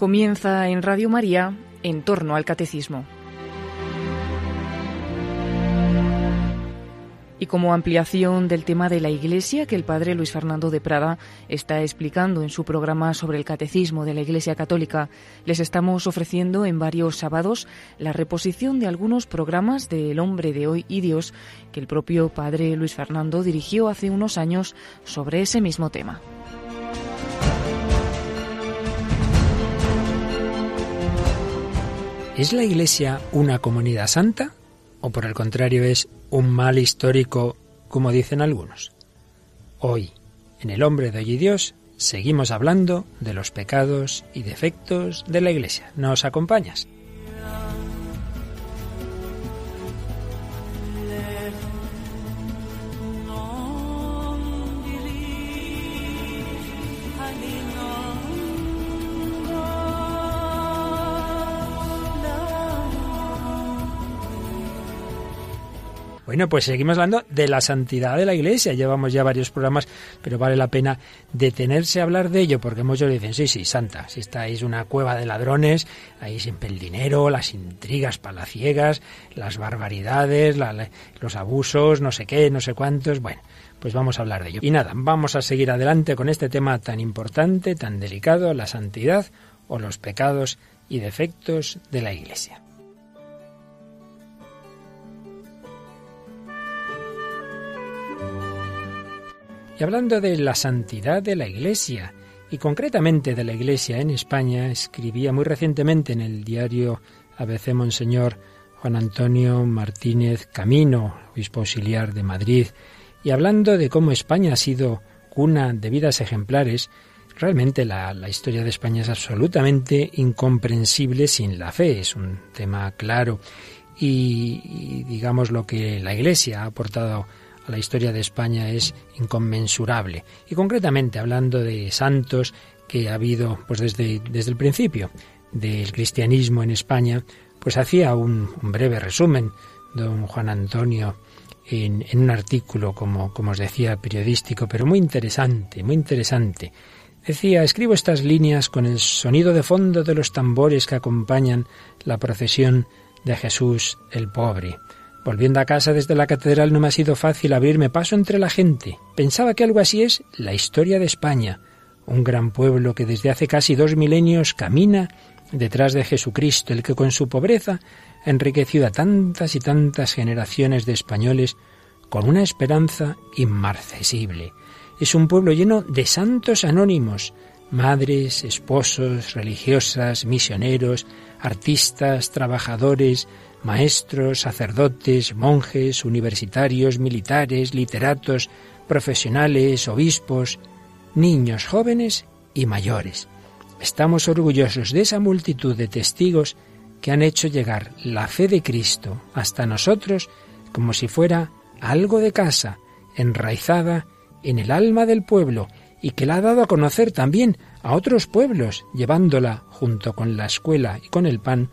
Comienza en Radio María en torno al catecismo. Y como ampliación del tema de la Iglesia que el padre Luis Fernando de Prada está explicando en su programa sobre el catecismo de la Iglesia Católica, les estamos ofreciendo en varios sábados la reposición de algunos programas de El hombre de hoy y Dios que el propio padre Luis Fernando dirigió hace unos años sobre ese mismo tema. ¿Es la Iglesia una comunidad santa? ¿O por el contrario es un mal histórico, como dicen algunos? Hoy, en El hombre de hoy y Dios, seguimos hablando de los pecados y defectos de la Iglesia. ¿Nos acompañas? Bueno, pues seguimos hablando de la santidad de la Iglesia. Llevamos ya varios programas, pero vale la pena detenerse a hablar de ello, porque muchos dicen, sí, sí, santa, si estáis una cueva de ladrones, ahí siempre el dinero, las intrigas palaciegas, las barbaridades, los abusos, no sé qué, no sé cuántos, bueno. Pues vamos a hablar de ello. Y nada, vamos a seguir adelante con este tema tan importante, tan delicado, la santidad o los pecados y defectos de la Iglesia. Y hablando de la santidad de la Iglesia, y concretamente de la Iglesia en España, escribía muy recientemente en el diario ABC Monseñor Juan Antonio Martínez Camino, obispo auxiliar de Madrid, y hablando de cómo España ha sido cuna de vidas ejemplares, realmente la, historia de España es absolutamente incomprensible sin la fe, es un tema claro, y, y digamos lo que la Iglesia ha aportado la historia de España es inconmensurable. Y concretamente hablando de santos que ha habido pues desde, desde el principio del cristianismo en España, pues hacía un, breve resumen don Juan Antonio en, en, un artículo, como, como os decía, periodístico, pero muy interesante, muy interesante. Decía, escribo estas líneas con el sonido de fondo de los tambores que acompañan la procesión de Jesús el pobre. Volviendo a casa desde la catedral no me ha sido fácil abrirme paso entre la gente. Pensaba que algo así es la historia de España, un gran pueblo que desde hace casi dos milenios camina detrás de Jesucristo, el que con su pobreza ha enriquecido a tantas y tantas generaciones de españoles con una esperanza inmarcesible. Es un pueblo lleno de santos anónimos, madres, esposos, religiosas, misioneros, artistas, trabajadores, maestros, sacerdotes, monjes, universitarios, militares, literatos, profesionales, obispos, niños, jóvenes y mayores. Estamos orgullosos de esa multitud de testigos que han hecho llegar la fe de Cristo hasta nosotros como si fuera algo de casa, enraizada en el alma del pueblo y que la ha dado a conocer también a otros pueblos, llevándola, junto con la escuela y con el pan,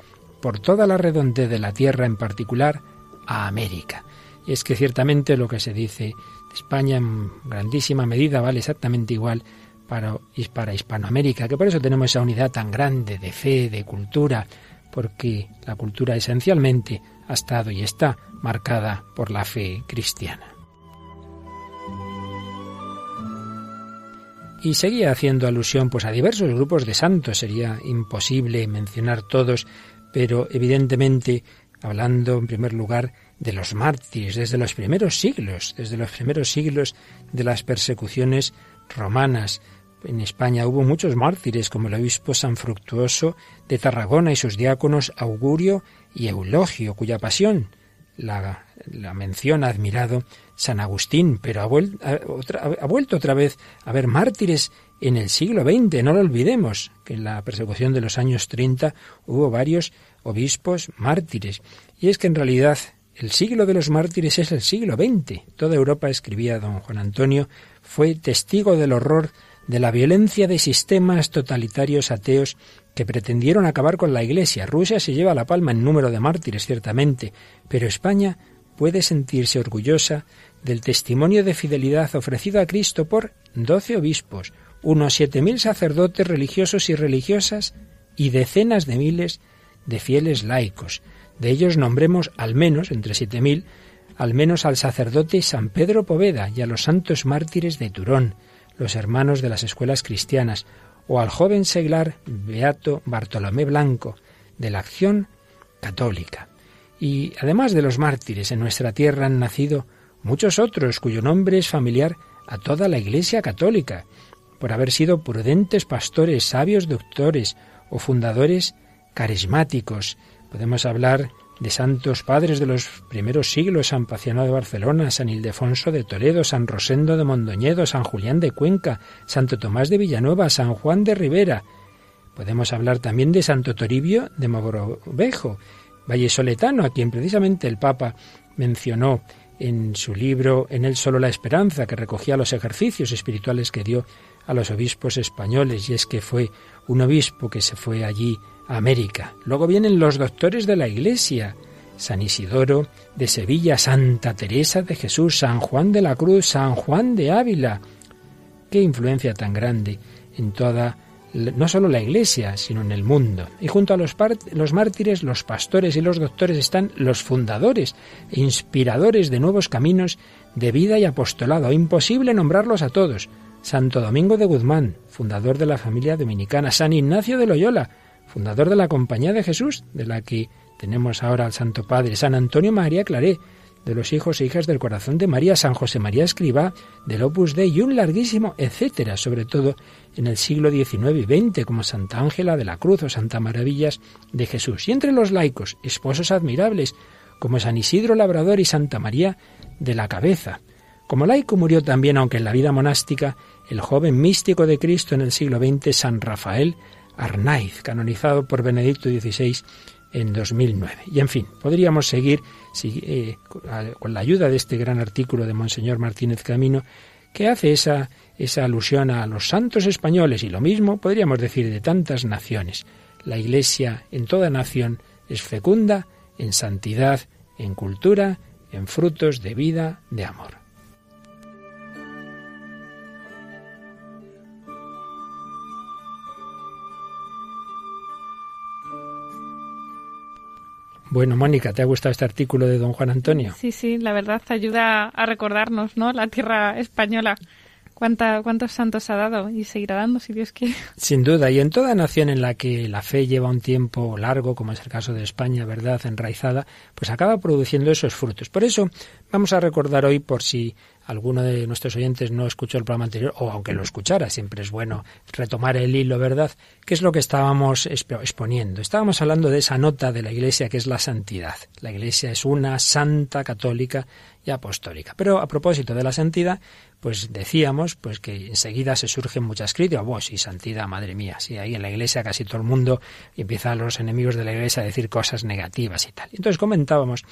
por toda la redondez de la Tierra, en particular a América. Y es que ciertamente lo que se dice de España en grandísima medida vale exactamente igual para, Hispanoamérica, que por eso tenemos esa unidad tan grande de fe, de cultura, porque la cultura esencialmente ha estado y está marcada por la fe cristiana. Y seguía haciendo alusión pues a diversos grupos de santos, sería imposible mencionar todos, pero evidentemente hablando en primer lugar de los mártires desde los primeros siglos, desde los primeros siglos de las persecuciones romanas. En España hubo muchos mártires, como el obispo San Fructuoso de Tarragona y sus diáconos Augurio y Eulogio, cuya pasión la, la menciona admirado San Agustín, pero ha, ha vuelto otra vez a haber mártires en el siglo XX. No lo olvidemos, que en la persecución de los años 30 hubo varios obispos mártires. Y es que en realidad el siglo de los mártires es el siglo XX. Toda Europa, escribía don Juan Antonio, fue testigo del horror de la violencia de sistemas totalitarios ateos que pretendieron acabar con la Iglesia. Rusia se lleva la palma en número de mártires, ciertamente, pero España puede sentirse orgullosa del testimonio de fidelidad ofrecido a Cristo por doce obispos, unos siete mil sacerdotes religiosos y religiosas y decenas de miles de fieles laicos. De ellos nombremos al menos, entre siete mil, al menos al sacerdote San Pedro Poveda y a los santos mártires de Turón, los hermanos de las escuelas cristianas, o al joven seglar Beato Bartolomé Blanco, de la Acción Católica. Y además de los mártires, en nuestra tierra han nacido muchos otros cuyo nombre es familiar a toda la Iglesia católica, por haber sido prudentes pastores, sabios doctores o fundadores carismáticos. Podemos hablar de santos padres de los primeros siglos, San Paciano de Barcelona, San Ildefonso de Toledo, San Rosendo de Mondoñedo, San Julián de Cuenca, Santo Tomás de Villanueva, San Juan de Rivera. Podemos hablar también de Santo Toribio de Mogrovejo, Soletano, a quien precisamente el Papa mencionó en su libro En él solo la esperanza, que recogía los ejercicios espirituales que dio a los obispos españoles, y es que fue un obispo que se fue allí América. Luego vienen los doctores de la Iglesia, San Isidoro de Sevilla, Santa Teresa de Jesús, San Juan de la Cruz, San Juan de Ávila. Qué influencia tan grande en toda, no solo la Iglesia, sino en el mundo. Y junto a los, los mártires, los pastores y los doctores están los fundadores e inspiradores de nuevos caminos de vida y apostolado. Imposible nombrarlos a todos. Santo Domingo de Guzmán, fundador de la familia dominicana, San Ignacio de Loyola, fundador de la Compañía de Jesús, de la que tenemos ahora al Santo Padre, San Antonio María Claré, de los hijos e hijas del corazón de María, San José María Escribá, del Opus Dei y un larguísimo etcétera, sobre todo en el siglo XIX y XX, como Santa Ángela de la Cruz o Santa Maravillas de Jesús. Y entre los laicos, esposos admirables, como San Isidro Labrador y Santa María de la Cabeza. Como laico murió también, aunque en la vida monástica, el joven místico de Cristo en el siglo XX, San Rafael Arnaiz, canonizado por Benedicto XVI en 2009. Y en fin, podríamos seguir eh, con la ayuda de este gran artículo de Monseñor Martínez Camino, que hace esa, esa alusión a los santos españoles y lo mismo podríamos decir de tantas naciones. La Iglesia en toda nación es fecunda en santidad, en cultura, en frutos de vida, de amor. Bueno, Mónica, ¿te ha gustado este artículo de don Juan Antonio? Sí, sí, la verdad ayuda a recordarnos, ¿no? La tierra española. Cuánta, ¿Cuántos santos ha dado y seguirá dando, si Dios quiere? Sin duda, y en toda nación en la que la fe lleva un tiempo largo, como es el caso de España, ¿verdad?, enraizada, pues acaba produciendo esos frutos. Por eso vamos a recordar hoy, por si alguno de nuestros oyentes no escuchó el programa anterior, o aunque lo escuchara, siempre es bueno retomar el hilo, ¿verdad? ¿Qué es lo que estábamos exponiendo? Estábamos hablando de esa nota de la Iglesia que es la santidad. La Iglesia es una santa católica y apostólica. Pero a propósito de la santidad, pues decíamos pues que enseguida se surgen muchas críticas. Vos, sí, santidad, madre mía, si ahí en la Iglesia casi todo el mundo empieza a los enemigos de la Iglesia a decir cosas negativas y tal. Entonces comentábamos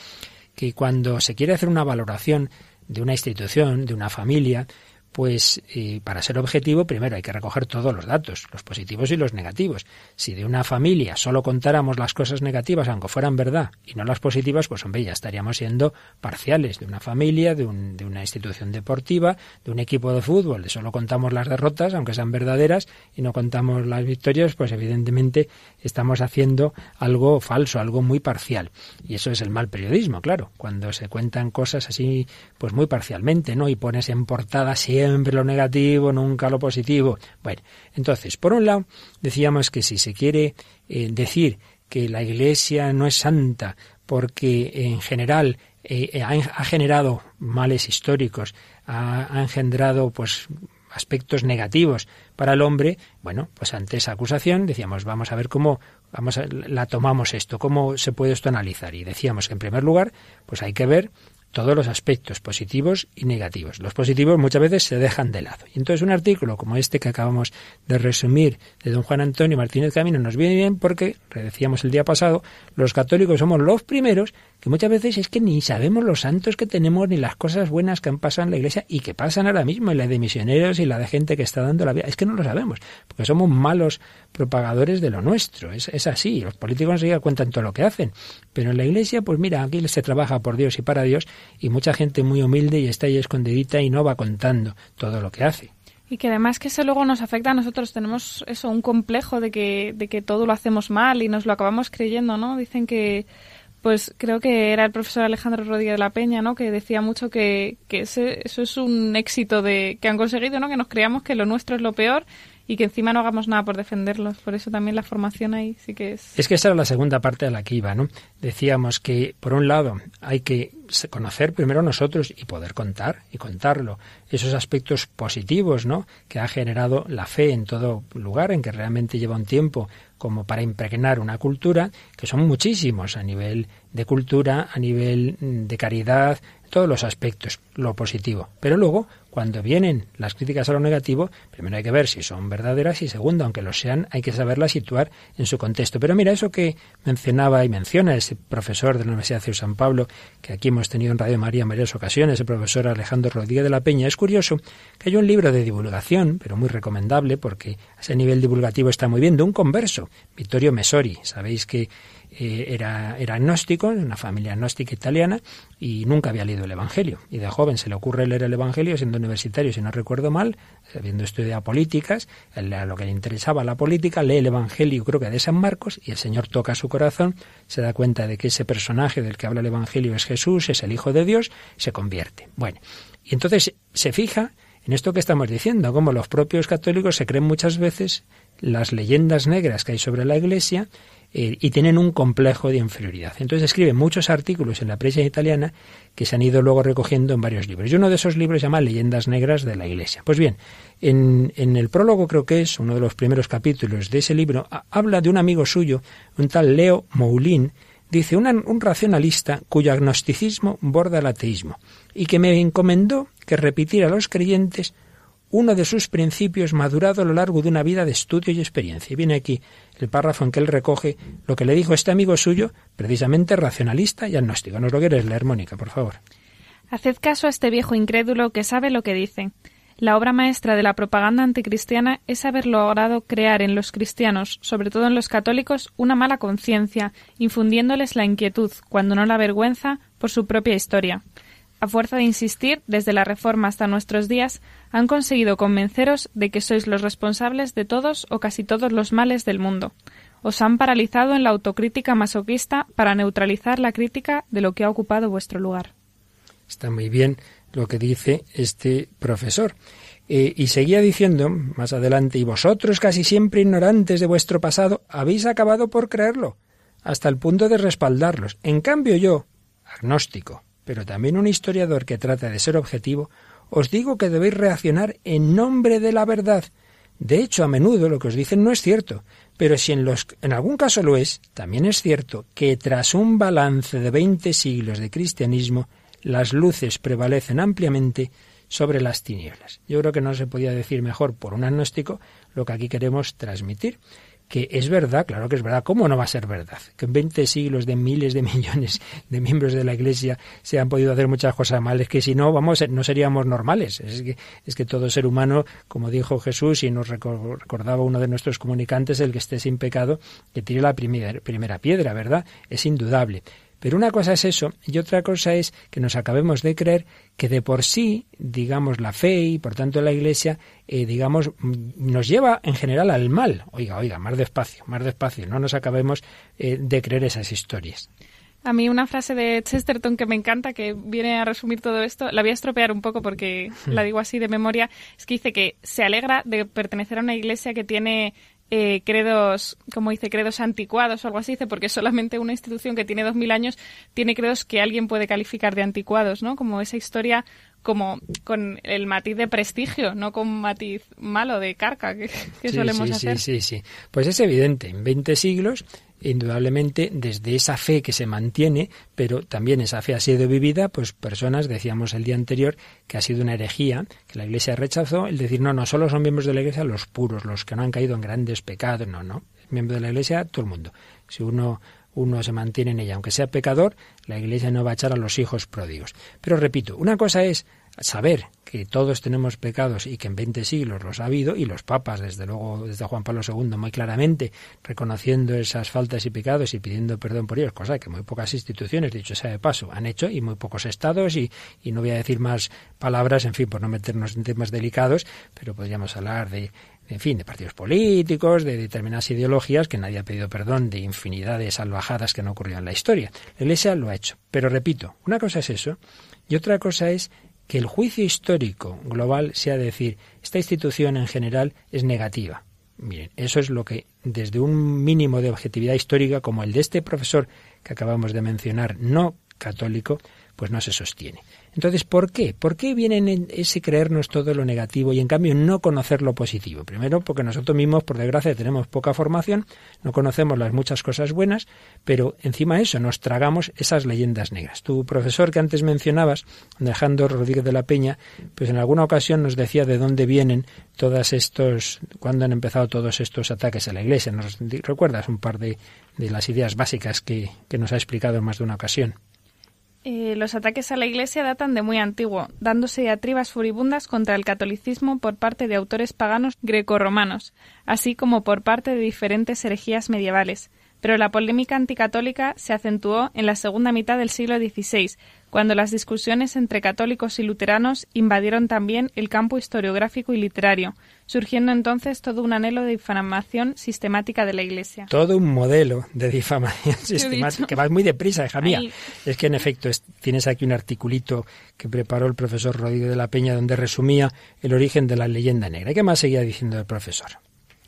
que cuando se quiere hacer una valoración de una institución, de una familia, pues eh, para ser objetivo, primero hay que recoger todos los datos, los positivos y los negativos. Si de una familia solo contáramos las cosas negativas, aunque fueran verdad, y no las positivas, pues hombre, ya estaríamos siendo parciales. De una familia, de, un, de una institución deportiva, de un equipo de fútbol, de solo contamos las derrotas, aunque sean verdaderas, y no contamos las victorias, pues evidentemente estamos haciendo algo falso, algo muy parcial. Y eso es el mal periodismo, claro, cuando se cuentan cosas así, pues muy parcialmente, ¿no? Y pones en portada lo negativo, nunca lo positivo. Bueno, entonces, por un lado, decíamos que si se quiere eh, decir que la Iglesia no es santa porque en general eh, ha, generado males históricos, ha, ha engendrado pues aspectos negativos para el hombre, bueno, pues ante esa acusación decíamos, vamos a ver cómo vamos a, la tomamos esto, cómo se puede esto analizar. Y decíamos que en primer lugar, pues hay que ver todos los aspectos positivos y negativos. Los positivos muchas veces se dejan de lado. Y entonces un artículo como este que acabamos de resumir de don Juan Antonio Martínez Camino nos viene bien porque, decíamos el día pasado, los católicos somos los primeros que muchas veces es que ni sabemos los santos que tenemos ni las cosas buenas que han pasado en la iglesia y que pasan ahora mismo, y la de misioneros y la de gente que está dando la vida. Es que no lo sabemos, porque somos malos propagadores de lo nuestro. Es, es así. Los políticos enseguida cuentan todo lo que hacen. Pero en la iglesia, pues mira, aquí se trabaja por Dios y para Dios y mucha gente muy humilde y está ahí escondidita y no va contando todo lo que hace. Y que además que eso luego nos afecta a nosotros. Tenemos eso, un complejo de que, de que todo lo hacemos mal y nos lo acabamos creyendo, ¿no? Dicen que, pues creo que era el profesor Alejandro Rodríguez de la Peña, ¿no? Que decía mucho que, que ese, eso es un éxito de, que han conseguido, ¿no? Que nos creamos que lo nuestro es lo peor y que encima no hagamos nada por defenderlos. Por eso también la formación ahí sí que es. Es que esa era la segunda parte de la que iba, ¿no? Decíamos que, por un lado, hay que conocer primero nosotros y poder contar y contarlo. Esos aspectos positivos, ¿no? Que ha generado la fe en todo lugar, en que realmente lleva un tiempo como para impregnar una cultura, que son muchísimos a nivel de cultura, a nivel mm, de caridad, todos los aspectos, lo positivo. Pero luego, cuando vienen las críticas a lo negativo, primero hay que ver si son verdaderas y segundo, aunque lo sean, hay que saberlas situar en su contexto. Pero mira, eso que mencionaba y menciona ese profesor de la Universidad de San Pablo, que aquí hemos tenido en Radio María en varias ocasiones, el profesor Alejandro Rodríguez de la Peña, es curioso que hay un libro de divulgación, pero muy recomendable porque a ese nivel divulgativo está muy bien, de un converso, Vittorio Mesori. Sabéis que eh, era, era agnóstico, de una familia agnóstica italiana, y nunca había leído el Evangelio. Y de joven se le ocurre leer el Evangelio, siendo universitario, si no recuerdo mal, habiendo estudiado políticas, a lo que le interesaba la política, lee el Evangelio, creo que de San Marcos, y el Señor toca su corazón, se da cuenta de que ese personaje del que habla el Evangelio es Jesús, es el Hijo de Dios, se convierte. Bueno, y entonces se fija en esto que estamos diciendo, como los propios católicos se creen muchas veces las leyendas negras que hay sobre la Iglesia eh, y tienen un complejo de inferioridad. Entonces escribe muchos artículos en la prensa italiana que se han ido luego recogiendo en varios libros. Y uno de esos libros se llama Leyendas Negras de la Iglesia. Pues bien, en, el prólogo creo que es uno de los primeros capítulos de ese libro, habla de un amigo suyo, un tal Leo Moulin, dice un racionalista cuyo agnosticismo borda el ateísmo y que me encomendó que repitiera a los creyentes uno de sus principios madurado a lo largo de una vida de estudio y experiencia. Y viene aquí el párrafo en que él recoge lo que le dijo este amigo suyo, precisamente racionalista y agnóstico. ¿Nos lo quieres leer, Mónica, por favor? Haced caso a este viejo incrédulo que sabe lo que dice. La obra maestra de la propaganda anticristiana es haber logrado crear en los cristianos, sobre todo en los católicos, una mala conciencia, infundiéndoles la inquietud, cuando no la vergüenza, por su propia historia a fuerza de insistir, desde la Reforma hasta nuestros días, han conseguido convenceros de que sois los responsables de todos o casi todos los males del mundo. Os han paralizado en la autocrítica masoquista para neutralizar la crítica de lo que ha ocupado vuestro lugar. Está muy bien lo que dice este profesor. Eh, y seguía diciendo más adelante, y vosotros casi siempre ignorantes de vuestro pasado, habéis acabado por creerlo, hasta el punto de respaldarlos. En cambio yo, agnóstico, pero también un historiador que trata de ser objetivo, os digo que debéis reaccionar en nombre de la verdad. De hecho, a menudo lo que os dicen no es cierto, pero si en, los, en algún caso lo es, también es cierto que tras un balance de veinte siglos de cristianismo, las luces prevalecen ampliamente sobre las tinieblas. Yo creo que no se podía decir mejor por un agnóstico lo que aquí queremos transmitir que es verdad, claro que es verdad, ¿cómo no va a ser verdad? Que en 20 siglos de miles de millones de miembros de la Iglesia se han podido hacer muchas cosas mal, es que si no, vamos, no seríamos normales. Es que, es que todo ser humano, como dijo Jesús y nos recordaba uno de nuestros comunicantes, el que esté sin pecado, que tire la primera, primera piedra, ¿verdad? Es indudable. Pero una cosa es eso y otra cosa es que nos acabemos de creer que de por sí, digamos, la fe y por tanto la Iglesia, eh, digamos, mm, nos lleva en general al mal. Oiga, oiga, más despacio, más despacio, no nos acabemos eh, de creer esas historias. A mí una frase de Chesterton que me encanta, que viene a resumir todo esto, la voy a estropear un poco porque hmm. la digo así de memoria, es que dice que se alegra de pertenecer a una iglesia que tiene eh, credos, como dice, credos anticuados o algo así, dice, porque solamente una institución que tiene dos mil años tiene credos que alguien puede calificar de anticuados, ¿no? Como esa historia como con el matiz de prestigio, no con matiz malo de carca que, solemos hacer. Sí, sí, sí. Pues es evidente, en 20 siglos indudablemente desde esa fe que se mantiene, pero también esa fe ha sido vivida, pues personas, decíamos el día anterior, que ha sido una herejía, que la Iglesia rechazó, el decir, no, no solo son miembros de la Iglesia los puros, los que no han caído en grandes pecados, no, no, miembro de la Iglesia todo el mundo. Si uno uno se mantiene en ella, aunque sea pecador, la Iglesia no va a echar a los hijos pródigos. Pero repito, una cosa es saber que todos tenemos pecados y que en 20 siglos los ha habido, y los papas, desde luego, desde Juan Pablo II, muy claramente, reconociendo esas faltas y pecados y pidiendo perdón por ellos, cosa que muy pocas instituciones, dicho sea de paso, han hecho, y muy pocos estados, y, y no voy a decir más palabras, en fin, por no meternos en temas delicados, pero podríamos hablar de en fin, de partidos políticos, de determinadas ideologías que nadie ha pedido perdón, de infinidad de salvajadas que no ocurrieron en la historia. La Iglesia lo ha hecho. Pero repito, una cosa es eso y otra cosa es que el juicio histórico global sea decir, esta institución en general es negativa. Miren, eso es lo que desde un mínimo de objetividad histórica como el de este profesor que acabamos de mencionar, no católico, pues no se sostiene. Entonces, ¿por qué? ¿Por qué vienen en ese creernos todo lo negativo y en cambio no conocer lo positivo? Primero, porque nosotros mismos, por desgracia, tenemos poca formación, no conocemos las muchas cosas buenas, pero encima de eso nos tragamos esas leyendas negras. Tu profesor que antes mencionabas, Alejandro Rodríguez de la Peña, pues en alguna ocasión nos decía de dónde vienen todos estos, cuándo han empezado todos estos ataques a la Iglesia. ¿Nos recuerdas un par de, de las ideas básicas que, que nos ha explicado en más de una ocasión? Eh, los ataques a la Iglesia datan de muy antiguo, dándose diatribas furibundas contra el catolicismo por parte de autores paganos grecorromanos, así como por parte de diferentes herejías medievales. Pero la polémica anticatólica se acentuó en la segunda mitad del siglo XVI, cuando las discusiones entre católicos y luteranos invadieron también el campo historiográfico y literario, surgiendo entonces todo un anhelo de difamación sistemática de la Iglesia. Todo un modelo de difamación sistemática, que va muy deprisa, hija mía. Es que en efecto tienes aquí un articulito que preparó el profesor Rodríguez de la Peña donde resumía el origen de la leyenda negra. ¿Qué más seguía diciendo el profesor?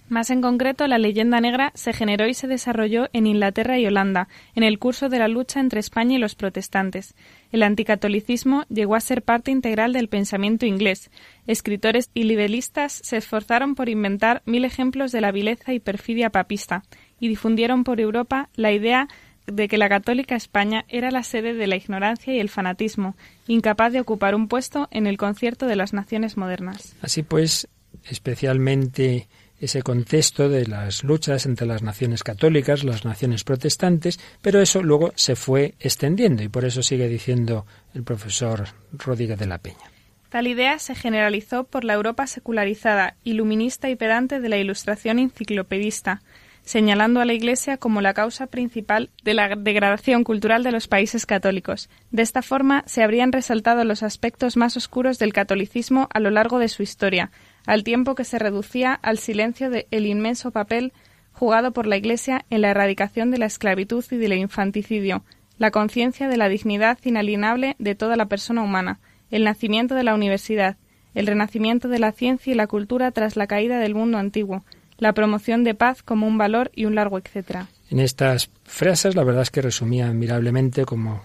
Más en concreto, la leyenda negra se generó y se desarrolló en Inglaterra y Holanda, en el curso de la lucha entre España y los protestantes. El anticatolicismo llegó a ser parte integral del pensamiento inglés. Escritores y libelistas se esforzaron por inventar mil ejemplos de la vileza y perfidia papista, y difundieron por Europa la idea de que la católica España era la sede de la ignorancia y el fanatismo, incapaz de ocupar un puesto en el concierto de las naciones modernas. Así pues, especialmente ese contexto de las luchas entre las naciones católicas, las naciones protestantes, pero eso luego se fue extendiendo y por eso sigue diciendo el profesor Rodríguez de la Peña. Tal idea se generalizó por la Europa secularizada, iluminista y pedante de la Ilustración enciclopedista, señalando a la Iglesia como la causa principal de la degradación cultural de los países católicos. De esta forma se habrían resaltado los aspectos más oscuros del catolicismo a lo largo de su historia, al tiempo que se reducía al silencio el inmenso papel jugado por la Iglesia en la erradicación de la esclavitud y del infanticidio, la conciencia de la dignidad inalienable de toda la persona humana, el nacimiento de la universidad, el renacimiento de la ciencia y la cultura tras la caída del mundo antiguo, la promoción de paz como un valor y un largo etcétera. En estas frases, la verdad es que resumía admirablemente como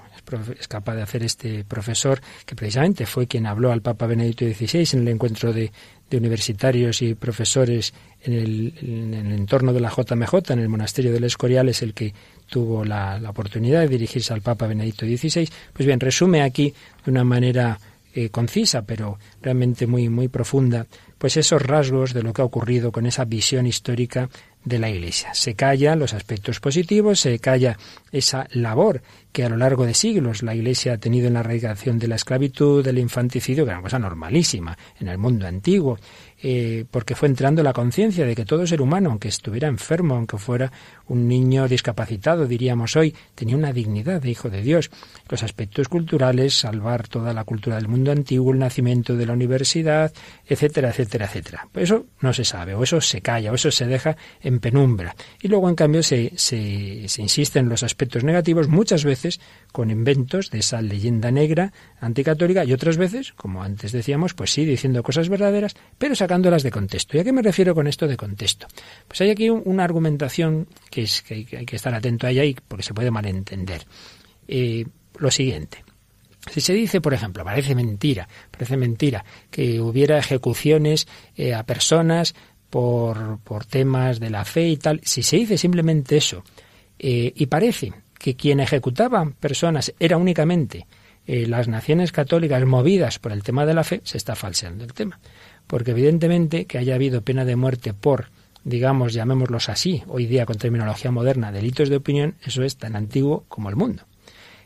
es capaz de hacer este profesor, que precisamente fue quien habló al Papa Benedicto XVI en el encuentro de, universitarios y profesores en el, en el, entorno de la JMJ, en el monasterio del Escorial, es el que tuvo la, oportunidad de dirigirse al Papa Benedicto XVI. Pues bien, resume aquí de una manera eh, concisa, pero realmente muy, muy profunda, pues esos rasgos de lo que ha ocurrido con esa visión histórica de la Iglesia. Se calla los aspectos positivos, se calla esa labor que a lo largo de siglos la Iglesia ha tenido en la erradicación de la esclavitud, del infanticidio, que era una cosa normalísima en el mundo antiguo, eh, porque fue entrando la conciencia de que todo ser humano, aunque estuviera enfermo, aunque fuera un niño discapacitado, diríamos hoy, tenía una dignidad de hijo de Dios. Los aspectos culturales, salvar toda la cultura del mundo antiguo, el nacimiento de la universidad, etcétera, etcétera, etcétera. Pues eso no se sabe, o eso se calla, o eso se deja en penumbra. Y luego, en cambio, se, se, se insiste en los aspectos negativos, muchas veces con inventos de esa leyenda negra anticatólica, y otras veces, como antes decíamos, pues sí, diciendo cosas verdaderas, pero de contexto. ¿Y a qué me refiero con esto de contexto? Pues hay aquí una argumentación que, es, que hay que estar atento a ella porque se puede malentender. Eh, lo siguiente. Si se dice, por ejemplo, parece mentira, parece mentira, que hubiera ejecuciones eh, a personas por, por, temas de la fe y tal, si se dice simplemente eso, eh, y parece que quien ejecutaba personas era únicamente las naciones católicas movidas por el tema de la fe, se está falseando el tema porque evidentemente que haya habido pena de muerte por, digamos, llamémoslos así, hoy día con terminología moderna, delitos de opinión, eso es tan antiguo como el mundo.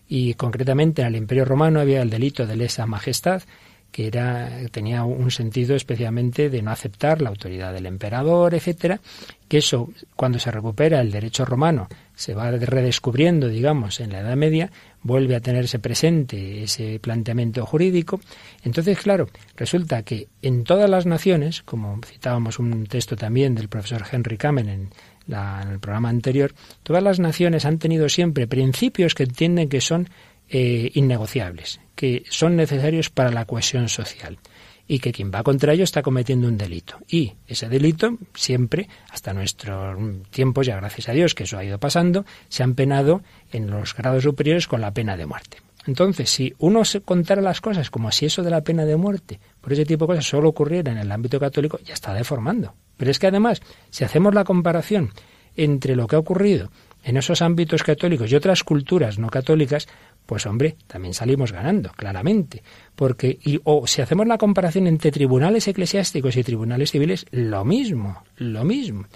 Y concretamente en el Imperio Romano había el delito de lesa majestad, que era, tenía un sentido especialmente de no aceptar la autoridad del emperador, etcétera, que eso, cuando se recupera el derecho romano, se va redescubriendo, digamos, en la Edad Media, vuelve a tenerse presente ese planteamiento jurídico. Entonces, claro, resulta que en todas las naciones, como citábamos un texto también del profesor Henry Kamen en, el programa anterior, todas las naciones han tenido siempre principios que entienden que son eh, innegociables, que son necesarios para la cohesión social y que quien va contra ello está cometiendo un delito. Y ese delito siempre, hasta nuestros tiempos, ya gracias a Dios que eso ha ido pasando, se han penado en los grados superiores con la pena de muerte. Entonces, si uno se contara las cosas como si eso de la pena de muerte, por ese tipo de cosas, solo ocurriera en el ámbito católico, ya está deformando. Pero es que además, si hacemos la comparación entre lo que ha ocurrido en esos ámbitos católicos y otras culturas no católicas, pues hombre, también salimos ganando, claramente. Porque, y, o si hacemos la comparación entre tribunales eclesiásticos y tribunales civiles, lo mismo, lo mismo.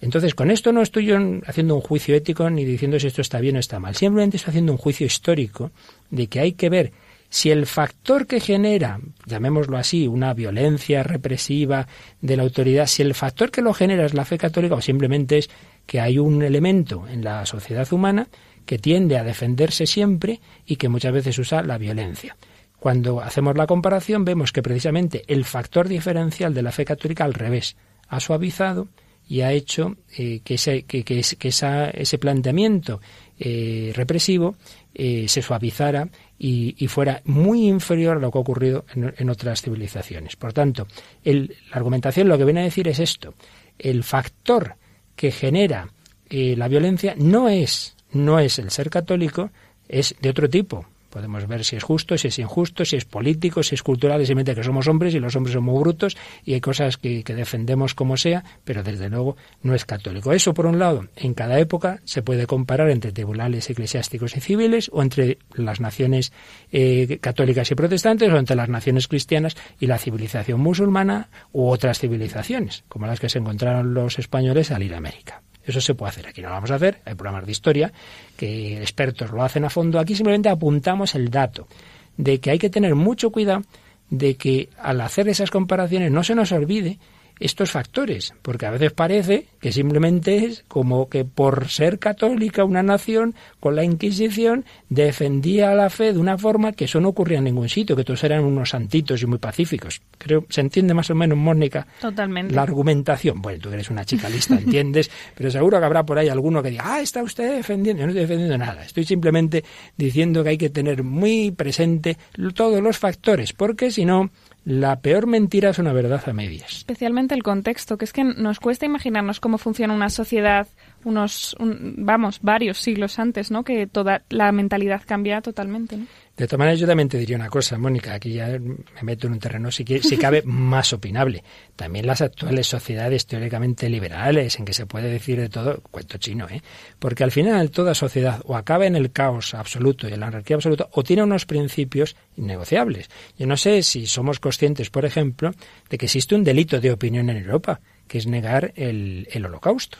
Entonces, con esto no estoy yo haciendo un juicio ético ni diciendo si esto está bien o está mal. Simplemente estoy haciendo un juicio histórico de que hay que ver si el factor que genera, llamémoslo así, una violencia represiva de la autoridad, si el factor que lo genera es la fe católica o simplemente es que hay un elemento en la sociedad humana que tiende a defenderse siempre y que muchas veces usa la violencia. Cuando hacemos la comparación vemos que precisamente el factor diferencial de la fe católica al revés ha suavizado y ha hecho eh, que, ese, que, que, ese planteamiento eh, represivo eh, se suavizara y, fuera muy inferior a lo que ha ocurrido en, otras civilizaciones. Por tanto, la argumentación lo que viene a decir es esto. El factor que genera la violencia no es no es el ser católico, es de otro tipo. Podemos ver si es justo, si es injusto, si es político, si es cultural, simplemente que somos hombres y los hombres somos brutos y hay cosas que, defendemos como sea, pero desde luego no es católico. Eso, por un lado, en cada época se puede comparar entre tribunales eclesiásticos y civiles o entre las naciones eh, católicas y protestantes o entre las naciones cristianas y la civilización musulmana u otras civilizaciones, como las que se encontraron los españoles al ir a América. Eso se puede hacer. Aquí no lo vamos a hacer. Hay programas de historia que expertos lo hacen a fondo. Aquí simplemente apuntamos el dato de que hay que tener mucho cuidado de que al hacer esas comparaciones no se nos olvide estos factores, porque a veces parece que simplemente es como que por ser católica una nación con la Inquisición defendía la fe de una forma que eso no ocurría en ningún sitio, que todos eran unos santitos y muy pacíficos. Creo, se entiende más o menos, Mónica, Totalmente. la argumentación. Bueno, tú eres una chica lista, entiendes, pero seguro que habrá por ahí alguno que diga, ah, está usted defendiendo. Yo no estoy defendiendo nada, estoy simplemente diciendo que hay que tener muy presente todos los factores, porque si no, la peor mentira es una verdad a medias. Especialmente el contexto, que es que nos cuesta imaginarnos cómo funciona una sociedad unos, vamos, varios siglos antes, ¿no? Que toda la mentalidad cambia totalmente, ¿no? De todas maneras, yo también te diría una cosa, Mónica, aquí ya me meto en un terreno si, cabe más opinable. También las actuales sociedades teóricamente liberales, en que se puede decir de todo, cuento chino, ¿eh? Porque al final toda sociedad o acaba en el caos absoluto y en la anarquía absoluta, o tiene unos principios innegociables. Yo no sé si somos conscientes, por ejemplo, de que existe un delito de opinión en Europa, que es negar el, holocausto.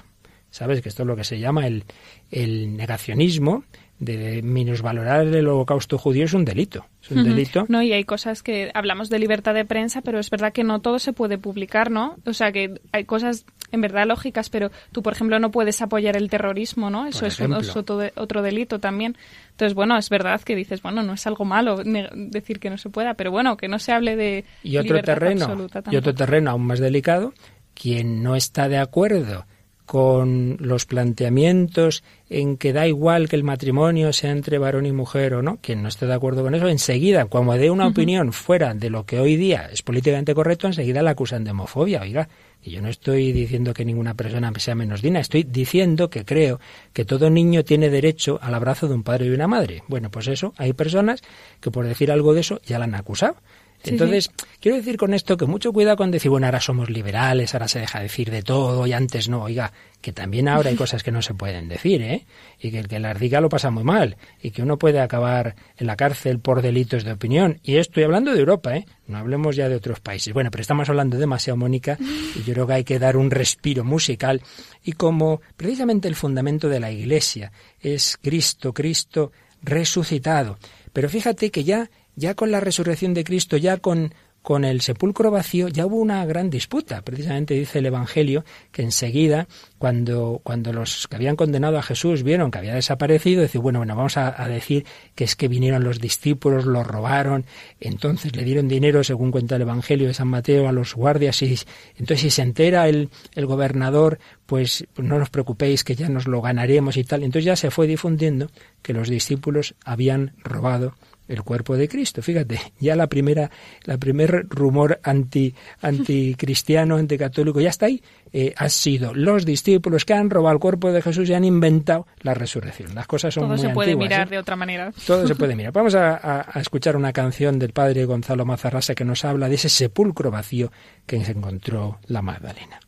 ¿Sabes? Que esto es lo que se llama el negacionismo de minusvalorar el holocausto judío es un delito. Es un delito. No, y hay cosas que hablamos de libertad de prensa, pero es verdad que no todo se puede publicar, ¿no? O sea, que hay cosas en verdad lógicas, pero tú, por ejemplo, no puedes apoyar el terrorismo, ¿no? Eso es, otro, otro, delito también. Entonces, bueno, es verdad que dices, bueno, no es algo malo decir que no se pueda, pero bueno, que no se hable de y otro terreno y otro terreno aún más delicado, quien no está de acuerdo con los planteamientos en que da igual que el matrimonio sea entre varón y mujer o no, quien no esté de acuerdo con eso, enseguida, cuando dé una opinión fuera de lo que hoy día es políticamente correcto, enseguida la acusan de homofobia. Oiga, y yo no estoy diciendo que ninguna persona sea menos digna, estoy diciendo que creo que todo niño tiene derecho al abrazo de un padre y una madre. Bueno, pues eso, hay personas que por decir algo de eso ya la han acusado. Entonces, quiero decir con esto que mucho cuidado con decir, bueno, ahora somos liberales, ahora se deja decir de todo y antes no. Oiga, que también ahora hay cosas que no se pueden decir, ¿eh? Y que el que las diga lo pasa muy mal y que uno puede acabar en la cárcel por delitos de opinión. Y estoy hablando de Europa, ¿eh? No hablemos ya de otros países. Bueno, pero estamos hablando demasiado, Mónica, y yo creo que hay que dar un respiro musical. Y como precisamente el fundamento de la Iglesia es Cristo, Cristo resucitado. Pero fíjate que ya ya con la resurrección de Cristo, ya con con el sepulcro vacío ya hubo una gran disputa. Precisamente dice el Evangelio que enseguida, cuando, cuando los que habían condenado a Jesús vieron que había desaparecido, decir, bueno, bueno, vamos a, decir que es que vinieron los discípulos, los robaron, entonces le dieron dinero, según cuenta el Evangelio de San Mateo, a los guardias, y entonces si se entera el, el gobernador, pues, no os preocupéis que ya nos lo ganaremos y tal. Entonces ya se fue difundiendo que los discípulos habían robado el cuerpo de Cristo. Fíjate, ya la primera, la primer rumor anti, anticristiano, anticatólico, ya está ahí. Eh, ha sido los discípulos que han robado el cuerpo de Jesús y han inventado la resurrección. Las cosas son Todo muy se puede mirar ¿eh? de otra manera. Todo se puede mirar. Vamos a, a, escuchar una canción del padre Gonzalo Mazarrasa que nos habla de ese sepulcro vacío que se encontró la Magdalena.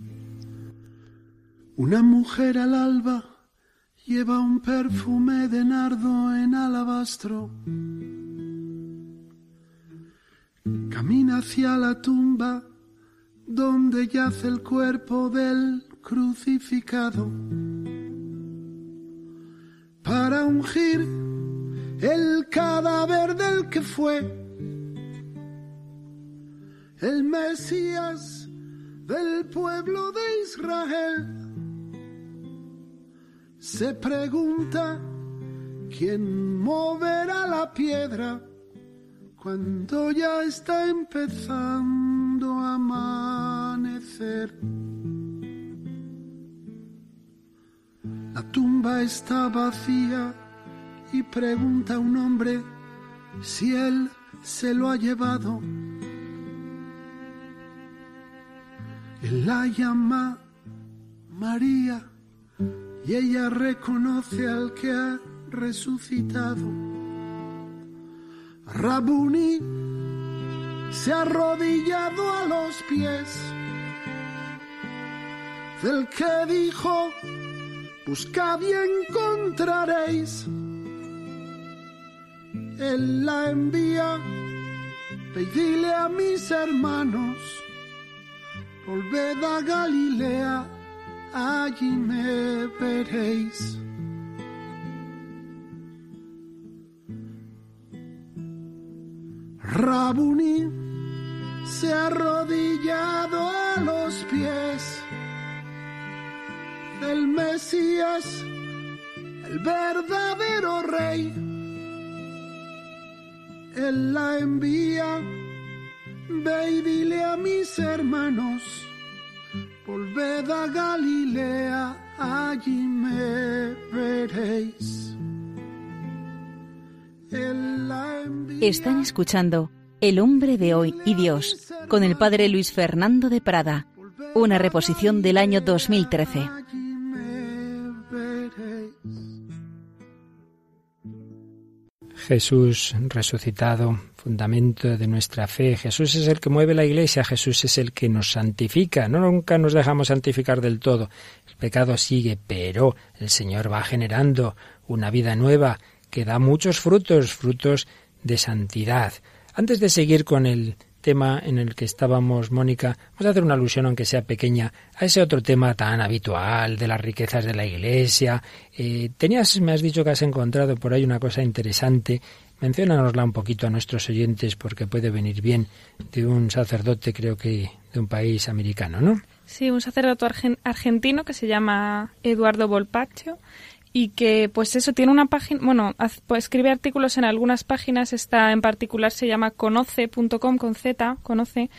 Una mujer al alba lleva un perfume de nardo en alabastro Camina hacia la tumba donde yace el cuerpo del crucificado para ungir el cadáver del que fue el Mesías del pueblo de Israel. Se pregunta quién moverá la piedra cuando ya está empezando a amanecer. La tumba está vacía y pregunta a un hombre si él se lo ha llevado. Él la llama María y ella reconoce al que ha resucitado. Rabuni se ha arrodillado a los pies del que dijo, buscad y encontraréis. Él la envía, pedile a mis hermanos, volved a Galilea, allí me veréis. Rabuni se ha arrodillado a los pies del Mesías, el verdadero rey. Él la envía, ve y dile a mis hermanos, volved a Galilea, allí me veréis. Están escuchando El hombre de hoy y Dios con el padre Luis Fernando de Prada, una reposición del año 2013. Jesús resucitado, fundamento de nuestra fe. Jesús es el que mueve la iglesia, Jesús es el que nos santifica. No nunca nos dejamos santificar del todo. El pecado sigue, pero el Señor va generando una vida nueva que da muchos frutos, frutos de santidad. Antes de seguir con el tema en el que estábamos, Mónica, vamos a hacer una alusión, aunque sea pequeña, a ese otro tema tan habitual de las riquezas de la Iglesia. Eh, tenías, me has dicho que has encontrado por ahí una cosa interesante. Menciónanosla un poquito a nuestros oyentes porque puede venir bien de un sacerdote, creo que de un país americano, ¿no? Sí, un sacerdote argentino que se llama Eduardo Volpaccio y que pues eso tiene una página, bueno, pues, escribe artículos en algunas páginas, esta en particular se llama conoce.com con Z, conoce,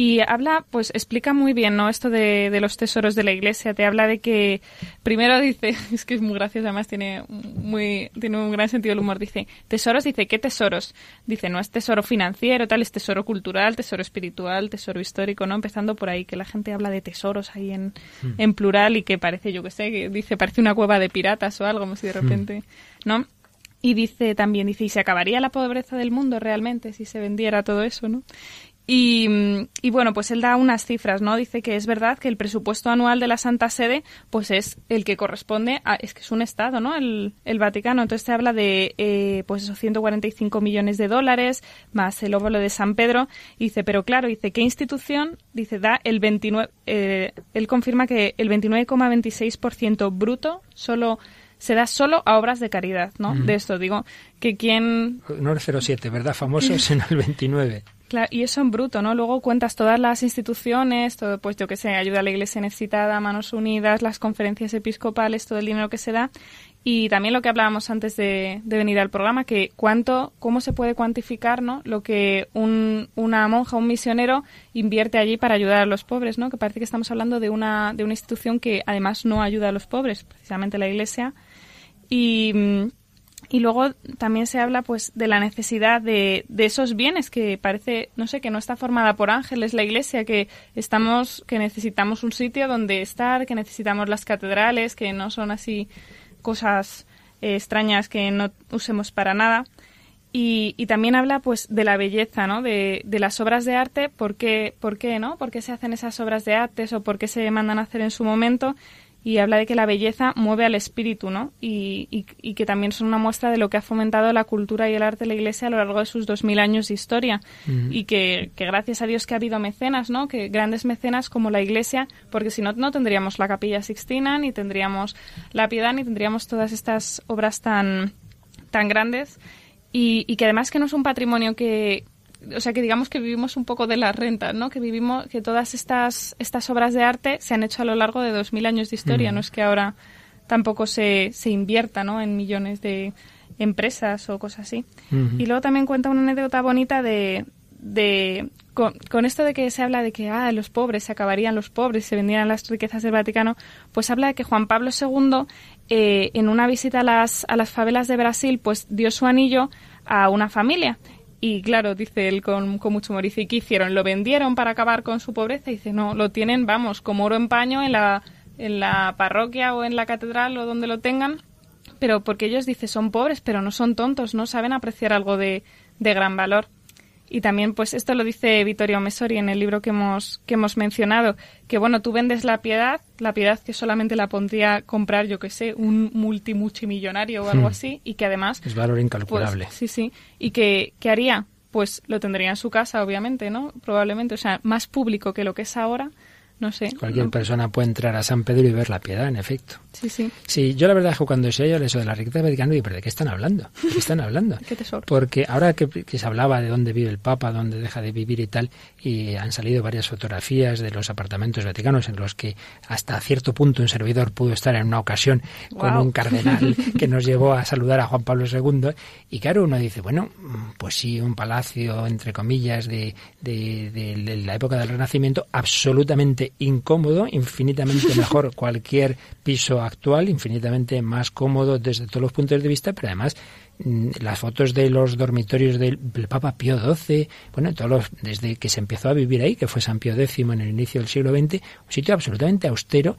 y habla, pues explica muy bien, ¿no? Esto de, de, los tesoros de la iglesia. Te habla de que, primero dice, es que es muy gracioso, además tiene, muy, tiene un gran sentido del humor. Dice, tesoros, dice, ¿qué tesoros? Dice, no es tesoro financiero, tal, es tesoro cultural, tesoro espiritual, tesoro histórico, ¿no? Empezando por ahí, que la gente habla de tesoros ahí en, hmm. en plural y que parece, yo que sé, que dice, parece una cueva de piratas o algo, como si de hmm. repente, ¿no? Y dice también, dice, ¿y se acabaría la pobreza del mundo realmente si se vendiera todo eso, no? Y, bueno, pues él da unas cifras, ¿no? Dice que es verdad que el presupuesto anual de la Santa Sede, pues es el que corresponde a, es que es un Estado, ¿no? El, Vaticano. Entonces se habla de, eh, pues esos 145 millones de dólares, más el óvulo de San Pedro. dice, pero claro, dice, ¿qué institución? Dice, da el 29, eh, él confirma que el 29,26% bruto solo se da solo a obras de caridad, ¿no? De esto digo que quien... No el 07, ¿verdad? Famoso, sino el 29. Claro, y eso en bruto, ¿no? Luego cuentas todas las instituciones, todo, pues yo que sé, ayuda a la iglesia necesitada, manos unidas, las conferencias episcopales, todo el dinero que se da. Y también lo que hablábamos antes de, venir al programa, que cuánto, cómo se puede cuantificar, ¿no? Lo que un, una monja, un misionero invierte allí para ayudar a los pobres, ¿no? Que parece que estamos hablando de una, de una institución que además no ayuda a los pobres, precisamente la iglesia. Y, mm, y luego también se habla pues de la necesidad de, de, esos bienes que parece, no sé, que no está formada por ángeles la iglesia, que estamos, que necesitamos un sitio donde estar, que necesitamos las catedrales, que no son así cosas eh, extrañas que no usemos para nada. Y, también habla pues de la belleza, ¿no? De, de las obras de arte, ¿por qué, ¿por qué, no? ¿Por qué se hacen esas obras de arte o por qué se mandan a hacer en su momento? Y habla de que la belleza mueve al espíritu, ¿no? Y, y, que también son una muestra de lo que ha fomentado la cultura y el arte de la Iglesia a lo largo de sus dos mil años de historia. Y que, que, gracias a Dios que ha habido mecenas, ¿no? Que grandes mecenas como la Iglesia, porque si no, no tendríamos la Capilla Sixtina, ni tendríamos la Piedad, ni tendríamos todas estas obras tan, tan grandes. Y, y que además que no es un patrimonio que, o sea, que digamos que vivimos un poco de las rentas, ¿no? Que vivimos, que todas estas, estas obras de arte se han hecho a lo largo de dos mil años de historia, no es que ahora tampoco se, se invierta, ¿no? En millones de empresas o cosas así. Y luego también cuenta una anécdota bonita de, de con, esto de que se habla de que ah, los pobres se acabarían los pobres, se vendieran las riquezas del Vaticano, pues habla de que Juan Pablo II eh, en una visita a las, a las favelas de Brasil pues dio su anillo a una familia y claro, dice él con, con mucho humor, dice, ¿y qué hicieron? ¿Lo vendieron para acabar con su pobreza? Y dice, no, lo tienen, vamos, como oro en paño en la, en la parroquia o en la catedral o donde lo tengan, pero porque ellos, dice, son pobres, pero no son tontos, no saben apreciar algo de, de gran valor. Y también, pues esto lo dice Vittorio Mesori en el libro que hemos, que hemos mencionado, que bueno, tú vendes la piedad, la piedad que solamente la pondría comprar, yo que sé, un multimuchimillonario o algo hmm. así, y que además... Es valor incalculable. Pues, sí, sí. Y que, ¿qué haría? Pues lo tendría en su casa, obviamente, ¿no? Probablemente, o sea, más público que lo que es ahora, no sé. Cualquier persona puede entrar a San Pedro y ver la piedad, en efecto. Sí, sí. Sí, yo la verdad es que cuando se oye eso de la riqueza vaticana, digo, ¿pero de qué están hablando? ¿De qué están hablando? ¿Qué tesoro? Porque ahora que, se hablaba de dónde vive el Papa, dónde deja de vivir y tal, y han salido varias fotografías de los apartamentos vaticanos en los que hasta cierto punto un servidor pudo estar en una ocasión con un cardenal que nos llevó a saludar a Juan Pablo II. Y claro, uno dice, bueno, pues sí, un palacio, entre comillas, de, de, de la época del Renacimiento, absolutamente incómodo, infinitamente mejor cualquier piso actual, infinitamente más cómodo desde todos los puntos de vista, pero además mm, las fotos de los dormitorios del, Papa Pío XII, bueno, todos los, desde que se empezó a vivir ahí, que fue San Pío X en el inicio del siglo XX, un sitio absolutamente austero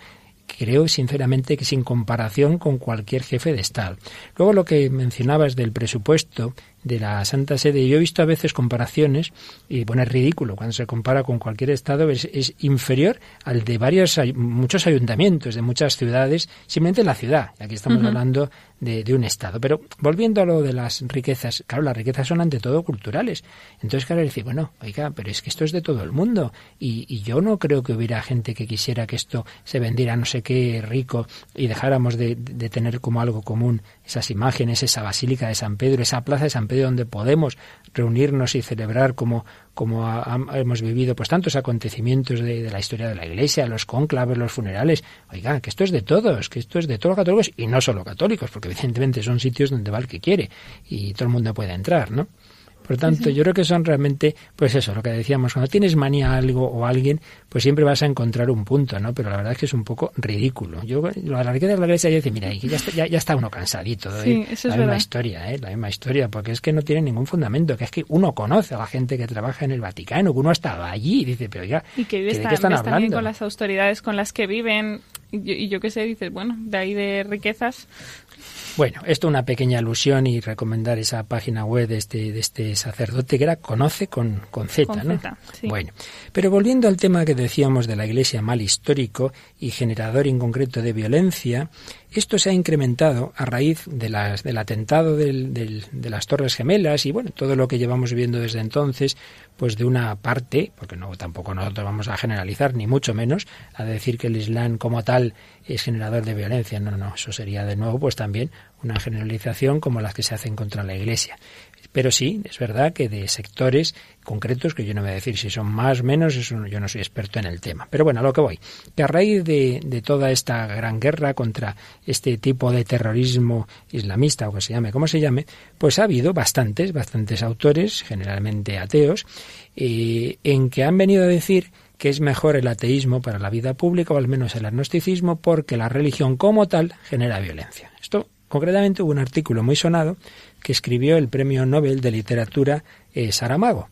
creo sinceramente que sin comparación con cualquier jefe de Estado. Luego lo que mencionabas del presupuesto de la Santa Sede. Yo he visto a veces comparaciones, y bueno, es ridículo, cuando se compara con cualquier Estado, es, inferior al de varios, muchos ayuntamientos de muchas ciudades, simplemente en la ciudad. Aquí estamos hablando de, de, un Estado. Pero volviendo a lo de las riquezas, claro, las riquezas son ante todo culturales. Entonces, claro, decir, bueno, oiga, pero es que esto es de todo el mundo. Y, y yo no creo que hubiera gente que quisiera que esto se vendiera no sé qué rico y dejáramos de, de tener como algo común esas imágenes, esa basílica de San Pedro, esa plaza de San Pedro donde podemos reunirnos y celebrar como, como hemos vivido pues tantos acontecimientos de, la historia de la Iglesia, los cónclaves, los funerales. Oiga, que esto es de todos, que esto es de todos los católicos y no solo católicos, porque evidentemente son sitios donde va el que quiere y todo el mundo puede entrar, ¿no? Por tanto, yo creo que son realmente, pues eso, lo que decíamos, cuando tienes manía a algo o a alguien, pues siempre vas a encontrar un punto, ¿no? Pero la verdad es que es un poco ridículo. Yo, la riqueza de la iglesia, yo decía, mira, ya está, ya, está uno cansadito de la misma historia, ¿eh? La misma historia, porque es que no tiene ningún fundamento, que es que uno conoce a la gente que trabaja en el Vaticano, que uno estaba allí y dice, pero ya, y que ¿de qué están hablando? con las autoridades con las que viven, y yo, qué sé, dices, bueno, de ahí de riquezas, bueno, esto es una pequeña alusión y recomendar esa página web de este, de este sacerdote que era Conoce con, con Z, ¿no? Bueno, pero volviendo al tema que decíamos de la Iglesia mal histórico y generador en concreto de violencia, esto se ha incrementado a raíz de las, del atentado del, de las Torres Gemelas y bueno, todo lo que llevamos viendo desde entonces, pues de una parte, porque no tampoco nosotros vamos a generalizar ni mucho menos a decir que el Islam como tal es generador de violencia. No, no, eso sería de nuevo pues también una generalización como las que se hacen contra la Iglesia. Pero sí, es verdad que de sectores concretos, que yo no voy a decir si son más o menos, eso yo no soy experto en el tema. Pero bueno, a lo que voy, que a raíz de, de toda esta gran guerra contra este tipo de terrorismo islamista, o que se llame como se llame, pues ha habido bastantes, bastantes autores, generalmente ateos, eh, en que han venido a decir que es mejor el ateísmo para la vida pública o al menos el agnosticismo porque la religión como tal genera violencia. Esto concretamente hubo un artículo muy sonado que escribió el Premio Nobel de Literatura eh, Saramago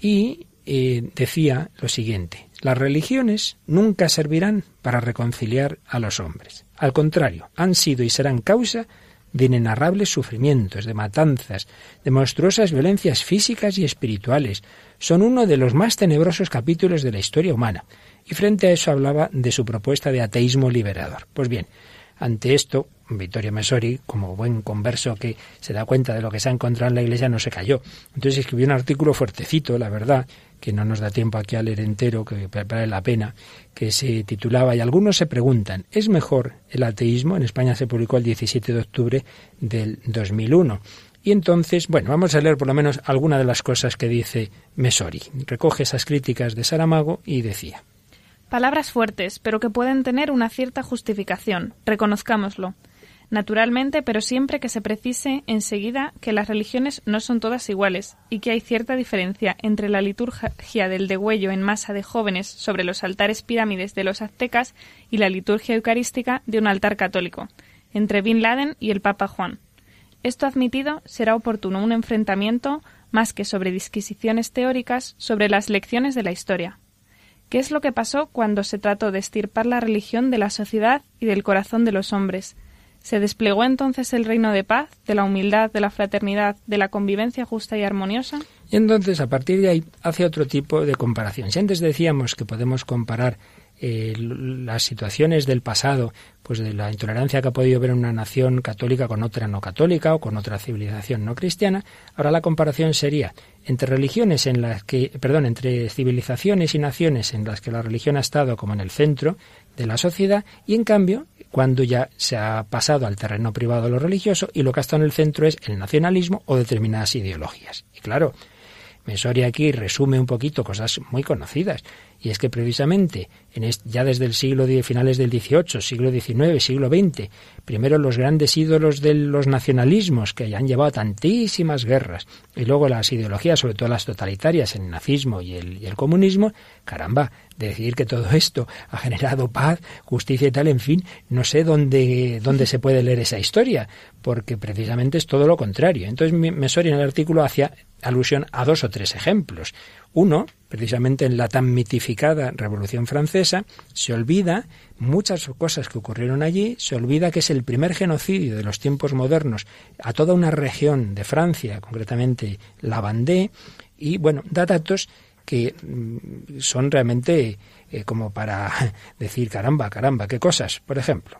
y eh, decía lo siguiente, las religiones nunca servirán para reconciliar a los hombres. Al contrario, han sido y serán causa de inenarrables sufrimientos, de matanzas, de monstruosas violencias físicas y espirituales. Son uno de los más tenebrosos capítulos de la historia humana. Y frente a eso hablaba de su propuesta de ateísmo liberador. Pues bien, ante esto, Vittorio Messori, como buen converso que se da cuenta de lo que se ha encontrado en la Iglesia, no se cayó. Entonces escribió un artículo fuertecito, la verdad, que no nos da tiempo aquí a leer entero, que vale la pena, que se titulaba Y algunos se preguntan, ¿es mejor el ateísmo? En España se publicó el 17 de octubre del 2001. Y entonces, bueno, vamos a leer por lo menos alguna de las cosas que dice Mesori. Recoge esas críticas de Saramago y decía. Palabras fuertes, pero que pueden tener una cierta justificación, reconozcámoslo naturalmente, pero siempre que se precise enseguida que las religiones no son todas iguales y que hay cierta diferencia entre la liturgia del degüello en masa de jóvenes sobre los altares pirámides de los aztecas y la liturgia eucarística de un altar católico, entre Bin Laden y el Papa Juan. Esto admitido, será oportuno un enfrentamiento, más que sobre disquisiciones teóricas, sobre las lecciones de la historia. ¿Qué es lo que pasó cuando se trató de estirpar la religión de la sociedad y del corazón de los hombres, se desplegó entonces el reino de paz, de la humildad, de la fraternidad, de la convivencia justa y armoniosa. Y entonces, a partir de ahí, hace otro tipo de comparación. Si antes decíamos que podemos comparar eh, las situaciones del pasado, pues de la intolerancia que ha podido haber una nación católica con otra no católica o con otra civilización no cristiana, ahora la comparación sería entre religiones en las que, perdón, entre civilizaciones y naciones en las que la religión ha estado como en el centro de la sociedad y en cambio cuando ya se ha pasado al terreno privado de lo religioso y lo que ha estado en el centro es el nacionalismo o determinadas ideologías. Y claro, Mesori aquí resume un poquito cosas muy conocidas. Y es que precisamente en ya desde el siglo de finales del XVIII, siglo XIX, siglo XX, primero los grandes ídolos de los nacionalismos que han llevado tantísimas guerras, y luego las ideologías, sobre todo las totalitarias, el nazismo y el, comunismo, caramba, decir que todo esto ha generado paz, justicia y tal, en fin, no sé dónde, dónde se puede leer esa historia, porque precisamente es todo lo contrario. Entonces Mesori en el artículo hacía alusión a dos o tres ejemplos. Uno, precisamente en la tan mitificada Revolución Francesa, se olvida muchas cosas que ocurrieron allí, se olvida que es el primer genocidio de los tiempos modernos a toda una región de Francia, concretamente la Vendée, y bueno, da datos que mm, son realmente eh, como para decir caramba, caramba, qué cosas. Por ejemplo,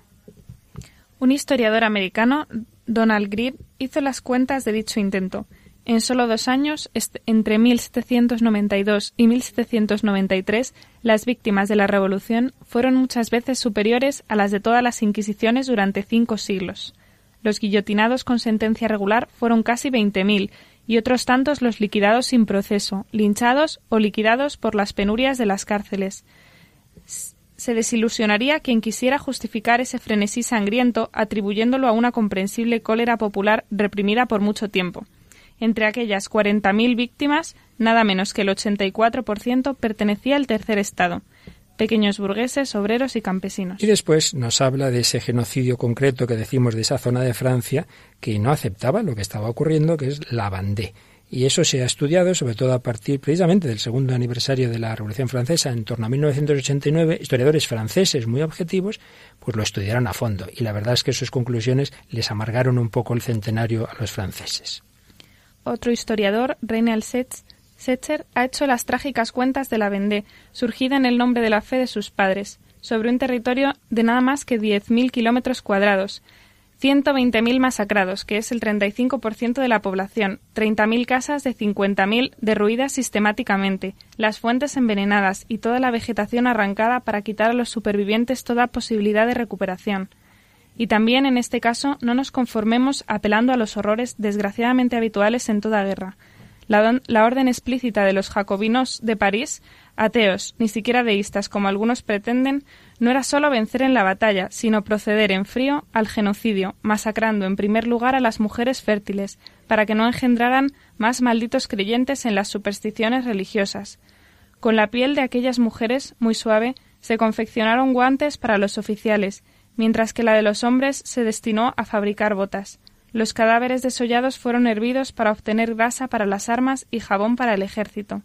un historiador americano, Donald Green, hizo las cuentas de dicho intento en solo dos años, entre 1792 y 1793, las víctimas de la Revolución fueron muchas veces superiores a las de todas las Inquisiciones durante cinco siglos. Los guillotinados con sentencia regular fueron casi 20.000 y otros tantos los liquidados sin proceso, linchados o liquidados por las penurias de las cárceles. Se desilusionaría quien quisiera justificar ese frenesí sangriento atribuyéndolo a una comprensible cólera popular reprimida por mucho tiempo. Entre aquellas 40.000 víctimas, nada menos que el 84% pertenecía al tercer estado, pequeños burgueses, obreros y campesinos. Y después nos habla de ese genocidio concreto que decimos de esa zona de Francia que no aceptaba lo que estaba ocurriendo, que es la Vendée. Y eso se ha estudiado, sobre todo a partir precisamente del segundo aniversario de la Revolución Francesa, en torno a 1989. Historiadores franceses muy objetivos, pues lo estudiaron a fondo. Y la verdad es que sus conclusiones les amargaron un poco el centenario a los franceses otro historiador, Reinald Setzer, ha hecho las trágicas cuentas de la Vendée, surgida en el nombre de la fe de sus padres, sobre un territorio de nada más que 10.000 kilómetros cuadrados, 120.000 masacrados, que es el 35% de la población, 30.000 casas de 50.000 derruidas sistemáticamente, las fuentes envenenadas y toda la vegetación arrancada para quitar a los supervivientes toda posibilidad de recuperación. Y también, en este caso, no nos conformemos apelando a los horrores desgraciadamente habituales en toda guerra. La, orden explícita de los jacobinos de París ateos, ni siquiera deístas como algunos pretenden, no era sólo vencer en la batalla, sino proceder en frío al genocidio, masacrando en primer lugar a las mujeres fértiles, para que no engendraran más malditos creyentes en las supersticiones religiosas. Con la piel de aquellas mujeres, muy suave, se confeccionaron guantes para los oficiales, mientras que la de los hombres se destinó a fabricar botas. Los cadáveres desollados fueron hervidos para obtener grasa para las armas y jabón para el ejército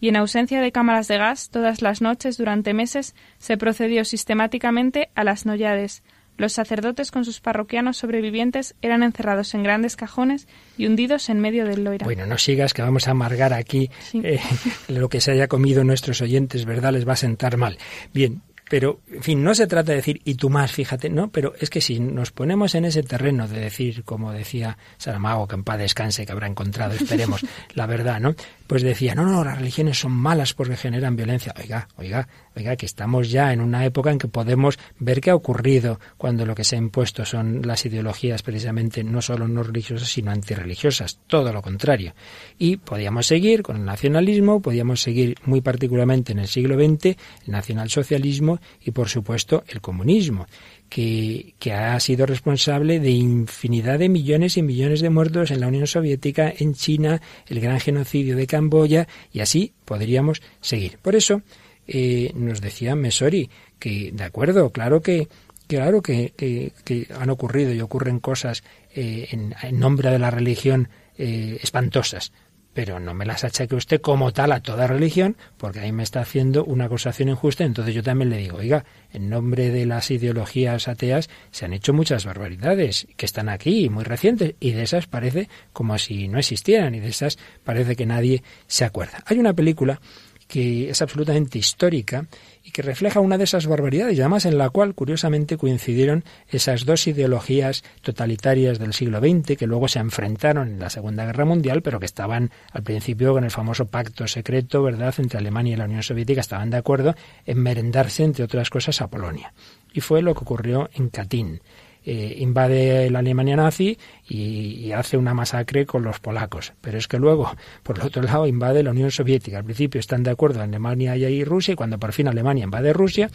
y en ausencia de cámaras de gas, todas las noches durante meses se procedió sistemáticamente a las noyades. Los sacerdotes con sus parroquianos sobrevivientes eran encerrados en grandes cajones y hundidos en medio del Loira. Bueno, no sigas que vamos a amargar aquí eh, lo que se haya comido nuestros oyentes, ¿verdad? Les va a sentar mal. Bien, pero, en fin, no se trata de decir, y tú más, fíjate, no, pero es que si nos ponemos en ese terreno de decir, como decía Saramago, que en paz descanse, que habrá encontrado, esperemos, la verdad, ¿no? Pues decía, no, no, las religiones son malas porque generan violencia. Oiga, oiga, oiga, que estamos ya en una época en que podemos ver qué ha ocurrido cuando lo que se ha impuesto son las ideologías precisamente no solo no religiosas, sino antirreligiosas, todo lo contrario. Y podíamos seguir con el nacionalismo, podíamos seguir muy particularmente en el siglo XX, el nacionalsocialismo, y, por supuesto, el comunismo, que, ha sido responsable de infinidad de millones y millones de muertos en la Unión Soviética, en China, el gran genocidio de Camboya, y así podríamos seguir. Por eso, eh, nos decía Mesori que, de acuerdo, claro que claro que, que, han ocurrido y ocurren cosas eh, en, nombre de la religión eh, espantosas pero no me las achaque usted como tal a toda religión, porque ahí me está haciendo una acusación injusta. Entonces yo también le digo, oiga, en nombre de las ideologías ateas se han hecho muchas barbaridades que están aquí, muy recientes, y de esas parece como si no existieran, y de esas parece que nadie se acuerda. Hay una película que es absolutamente histórica y que refleja una de esas barbaridades, y además en la cual, curiosamente, coincidieron esas dos ideologías totalitarias del siglo XX que luego se enfrentaron en la Segunda Guerra Mundial, pero que estaban al principio con el famoso pacto secreto, ¿verdad?, entre Alemania y la Unión Soviética, estaban de acuerdo en merendarse, entre otras cosas, a Polonia. Y fue lo que ocurrió en Katyn. Eh, invade la Alemania nazi y, hace una masacre con los polacos. Pero es que luego, por el otro lado, invade la Unión Soviética. Al principio están de acuerdo Alemania y Rusia, y cuando por fin Alemania invade Rusia,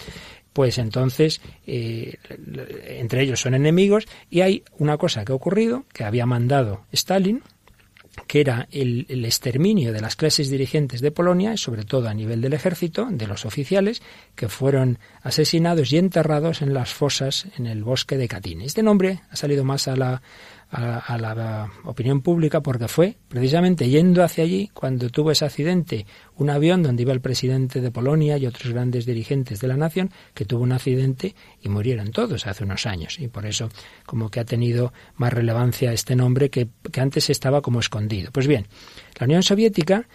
pues entonces eh, entre ellos son enemigos y hay una cosa que ha ocurrido, que había mandado Stalin, que era el, exterminio de las clases dirigentes de Polonia, sobre todo a nivel del ejército, de los oficiales, que fueron asesinados y enterrados en las fosas en el bosque de Katyn. Este nombre ha salido más a la, a, la opinión pública porque fue precisamente yendo hacia allí cuando tuvo ese accidente un avión donde iba el presidente de Polonia y otros grandes dirigentes de la nación que tuvo un accidente y murieron todos hace unos años y por eso como que ha tenido más relevancia este nombre que, que antes estaba como escondido. Pues bien, la Unión Soviética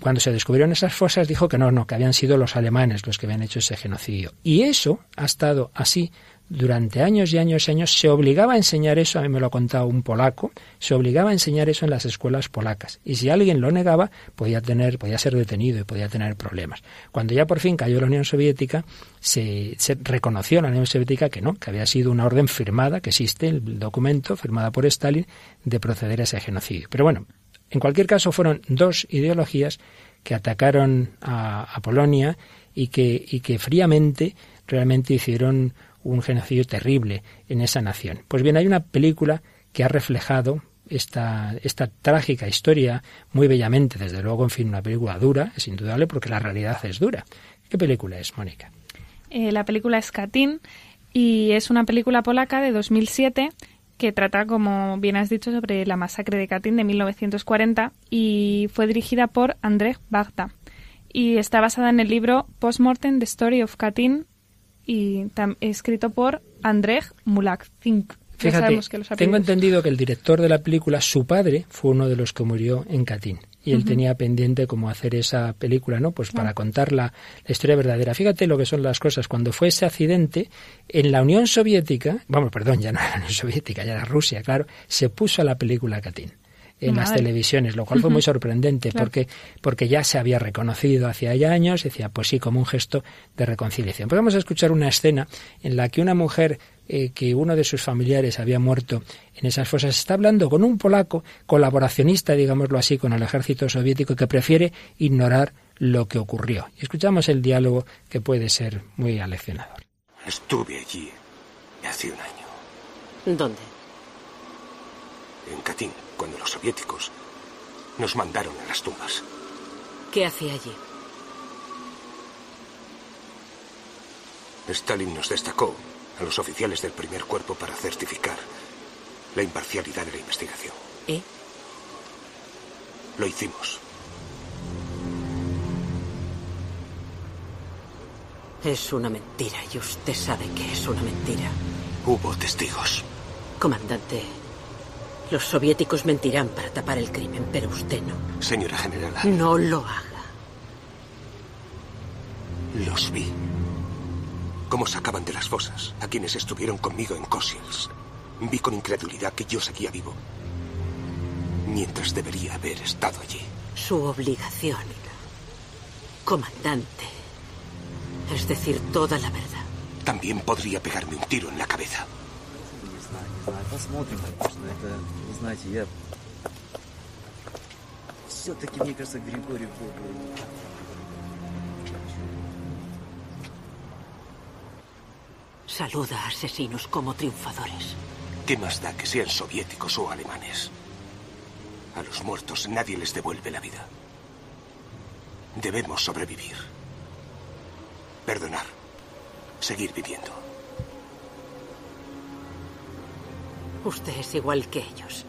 cuando se descubrieron esas fosas dijo que no, no, que habían sido los alemanes los que habían hecho ese genocidio. Y eso ha estado así durante años y años y años se obligaba a enseñar eso, a mí me lo ha contado un polaco, se obligaba a enseñar eso en las escuelas polacas. Y si alguien lo negaba, podía tener, podía ser detenido y podía tener problemas. Cuando ya por fin cayó la Unión Soviética, se, se reconoció la Unión Soviética que no, que había sido una orden firmada, que existe el documento firmada por Stalin, de proceder a ese genocidio. Pero bueno, en cualquier caso fueron dos ideologías que atacaron a, Polonia y que, y que fríamente realmente hicieron un genocidio terrible en esa nación. Pues bien, hay una película que ha reflejado esta, esta trágica historia muy bellamente, desde luego, en fin, una película dura, es indudable, porque la realidad es dura. ¿Qué película es, Mónica? Eh, la película es Katyn y es una película polaca de 2007 que trata, como bien has dicho, sobre la masacre de Katyn de 1940 y fue dirigida por Andrzej Bagda y está basada en el libro Postmortem, The Story of Katyn y escrito por Andrzej Mulak-Zink. Fíjate, tengo entendido que el director de la película, su padre, fue uno de los que murió en Katyn. Y él tenía pendiente cómo hacer esa película, ¿no? Pues para contar la, la, historia verdadera. Fíjate lo que son las cosas. Cuando fue ese accidente, en la Unión Soviética, vamos, perdón, ya no era la Unión Soviética, ya era Rusia, claro, se puso la película Katyn en las televisiones, lo cual fue muy sorprendente porque, porque ya se había reconocido hacía ya años, decía, pues sí, como un gesto de reconciliación. Pues vamos a escuchar una escena en la que una mujer eh, que uno de sus familiares había muerto en esas fosas está hablando con un polaco colaboracionista, digámoslo así, con el ejército soviético que prefiere ignorar lo que ocurrió. Y escuchamos el diálogo que puede ser muy aleccionador. Estuve allí hace un año. ¿Dónde? En Katyn cuando los soviéticos nos mandaron a las tumbas. ¿Qué hacía allí? Stalin nos destacó a los oficiales del primer cuerpo para certificar la imparcialidad de la investigación. ¿Eh? Lo hicimos. Es una mentira y usted sabe que es una mentira. Hubo testigos. Comandante, los soviéticos mentirán para tapar el crimen, pero usted no. Señora general. No lo haga. Los vi. Cómo sacaban de las fosas a quienes estuvieron conmigo en Kosils. Vi con incredulidad que yo seguía vivo. Mientras debería haber estado allí. Su obligación, comandante, es decir toda la verdad. También podría pegarme un tiro en la cabeza. Посмотрим, конечно. Это, вы знаете, я... Все-таки, мне кажется, Григорий был бы... Saluda a asesinos como triunfadores. ¿Qué más da que sean soviéticos o alemanes? A los muertos nadie les devuelve la vida. Debemos sobrevivir. Perdonar. Seguir viviendo. Usted es igual que ellos.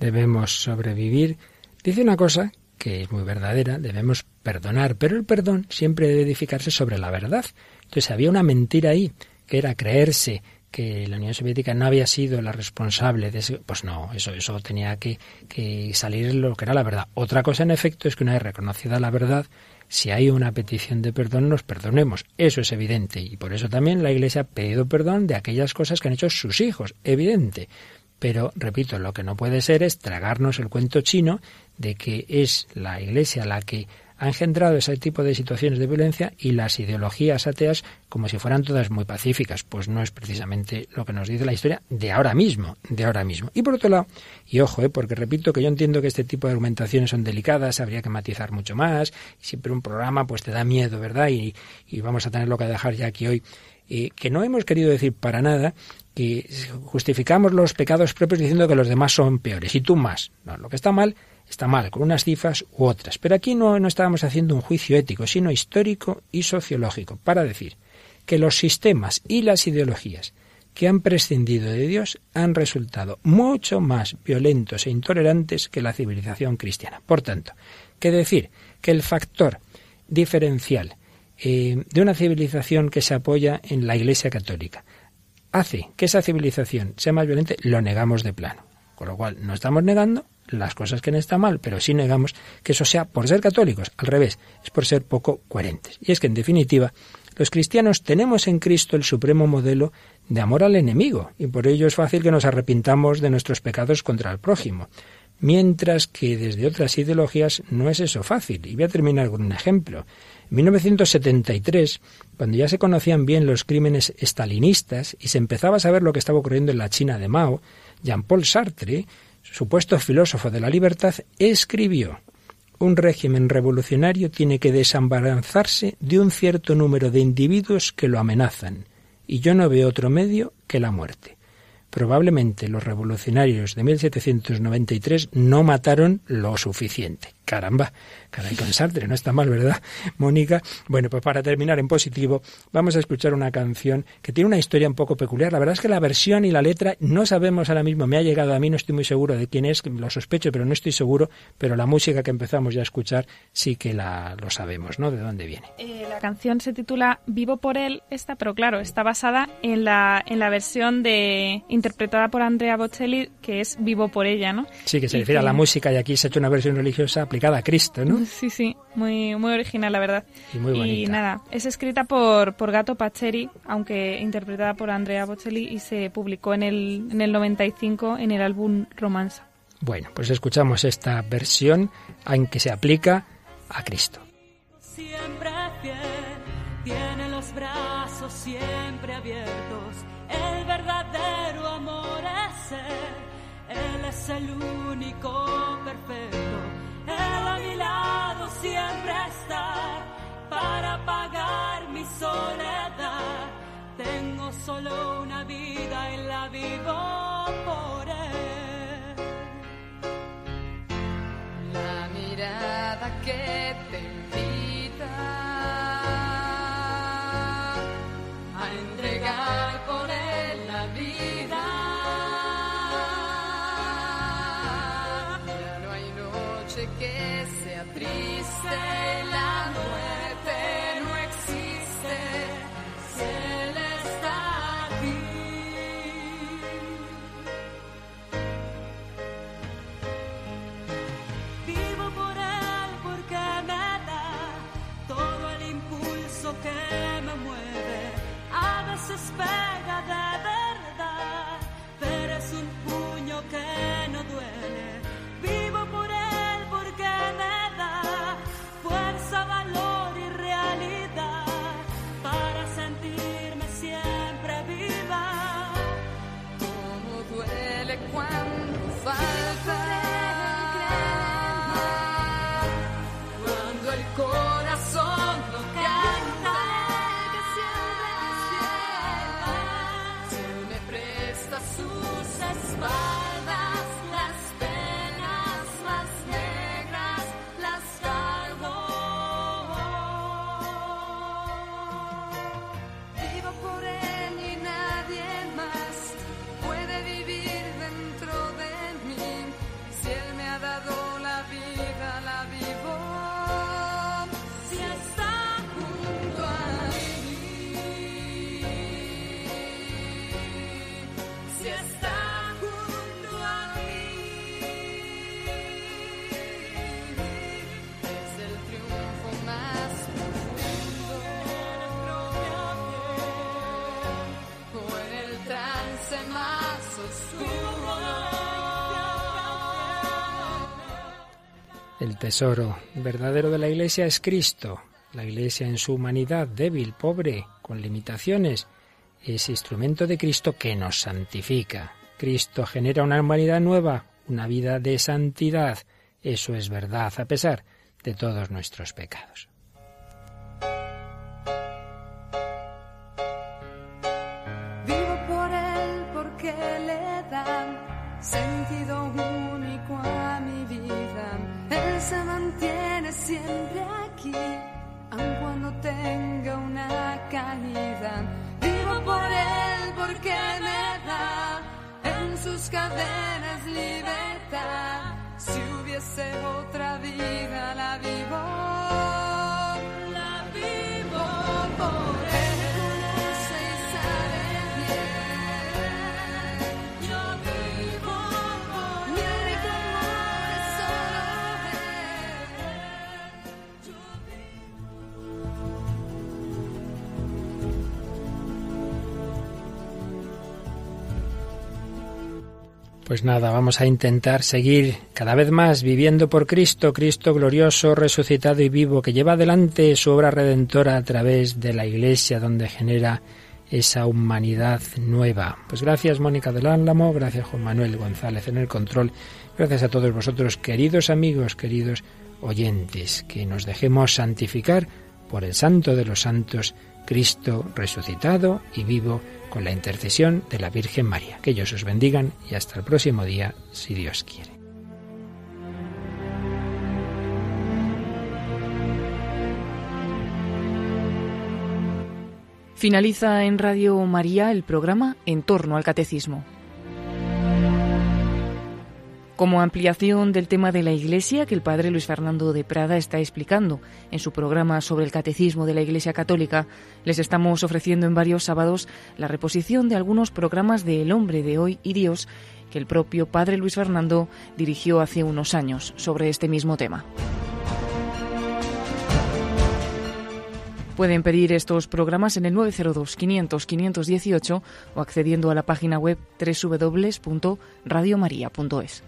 Debemos sobrevivir. Dice una cosa que es muy verdadera, debemos perdonar, pero el perdón siempre debe edificarse sobre la verdad. Entonces había una mentira ahí, que era creerse que la Unión Soviética no había sido la responsable de eso, pues no, eso, eso tenía que, que salir lo que era la verdad. Otra cosa, en efecto, es que una vez reconocida la verdad, si hay una petición de perdón, nos perdonemos. Eso es evidente. Y por eso también la Iglesia ha pedido perdón de aquellas cosas que han hecho sus hijos. Evidente. Pero, repito, lo que no puede ser es tragarnos el cuento chino de que es la Iglesia la que ha engendrado ese tipo de situaciones de violencia y las ideologías ateas como si fueran todas muy pacíficas. Pues no es precisamente lo que nos dice la historia de ahora mismo, de ahora mismo. Y por otro lado, y ojo, ¿eh? porque repito que yo entiendo que este tipo de argumentaciones son delicadas, habría que matizar mucho más, y siempre un programa pues te da miedo, ¿verdad? Y, y vamos a tenerlo que dejar ya aquí hoy. Eh, que no hemos querido decir para nada que justificamos los pecados propios diciendo que los demás son peores y tú más. No, lo que está mal está mal, con unas cifras u otras. Pero aquí no, no estábamos haciendo un juicio ético, sino histórico y sociológico, para decir que los sistemas y las ideologías que han prescindido de Dios han resultado mucho más violentos e intolerantes que la civilización cristiana. Por tanto, que decir que el factor diferencial eh, de una civilización que se apoya en la Iglesia Católica hace que esa civilización sea más violenta, lo negamos de plano. Con lo cual, no estamos negando las cosas que no están mal, pero sí negamos que eso sea por ser católicos. Al revés, es por ser poco coherentes. Y es que, en definitiva, los cristianos tenemos en Cristo el supremo modelo de amor al enemigo, y por ello es fácil que nos arrepintamos de nuestros pecados contra el prójimo. Mientras que desde otras ideologías no es eso fácil. Y voy a terminar con un ejemplo. En 1973, cuando ya se conocían bien los crímenes estalinistas y se empezaba a saber lo que estaba ocurriendo en la China de Mao, Jean-Paul Sartre supuesto filósofo de la libertad, escribió un régimen revolucionario tiene que desambarazarse de un cierto número de individuos que lo amenazan, y yo no veo otro medio que la muerte. Probablemente los revolucionarios de 1793 no mataron lo suficiente. Caramba, caray con Sartre, no está mal, ¿verdad, Mónica? Bueno, pues para terminar en positivo, vamos a escuchar una canción que tiene una historia un poco peculiar. La verdad es que la versión y la letra no sabemos ahora mismo, me ha llegado a mí, no estoy muy seguro de quién es, lo sospecho, pero no estoy seguro, pero la música que empezamos ya a escuchar sí que la, lo sabemos, ¿no? ¿De dónde viene? Eh, la canción se titula Vivo por él, esta, pero claro, está basada en la, en la versión de interpretada por Andrea Bocelli, que es Vivo por ella, ¿no? Sí, que se refiere a la música y aquí se ha hecho una versión religiosa aplicada a Cristo, ¿no? Sí, sí, muy, muy original, la verdad. Y muy bonita. Y nada, es escrita por, por Gato Pacheri, aunque interpretada por Andrea Bocelli y se publicó en el, en el 95 en el álbum Romanza. Bueno, pues escuchamos esta versión en que se aplica a Cristo. Siempre fiel, tiene los brazos siempre abiertos, el verdadero amor es Él, Él es el único perfecto, siempre está para pagar mi soledad. Tengo solo una vida y la vivo por Él. La mirada que El tesoro verdadero de la Iglesia es Cristo. La Iglesia en su humanidad débil, pobre, con limitaciones, es instrumento de Cristo que nos santifica. Cristo genera una humanidad nueva, una vida de santidad. Eso es verdad, a pesar de todos nuestros pecados. Otra vida, la vivo. Pues nada, vamos a intentar seguir cada vez más viviendo por Cristo, Cristo glorioso, resucitado y vivo, que lleva adelante su obra redentora a través de la Iglesia, donde genera esa humanidad nueva. Pues gracias Mónica del Álamo, gracias Juan Manuel González en el control, gracias a todos vosotros, queridos amigos, queridos oyentes, que nos dejemos santificar por el Santo de los Santos, Cristo resucitado y vivo con la intercesión de la Virgen María. Que ellos os bendigan y hasta el próximo día, si Dios quiere. Finaliza en Radio María el programa En torno al Catecismo. Como ampliación del tema de la Iglesia que el padre Luis Fernando de Prada está explicando en su programa sobre el Catecismo de la Iglesia Católica, les estamos ofreciendo en varios sábados la reposición de algunos programas de El hombre de hoy y Dios que el propio padre Luis Fernando dirigió hace unos años sobre este mismo tema. Pueden pedir estos programas en el 902 500 518 o accediendo a la página web www.radiomaria.es.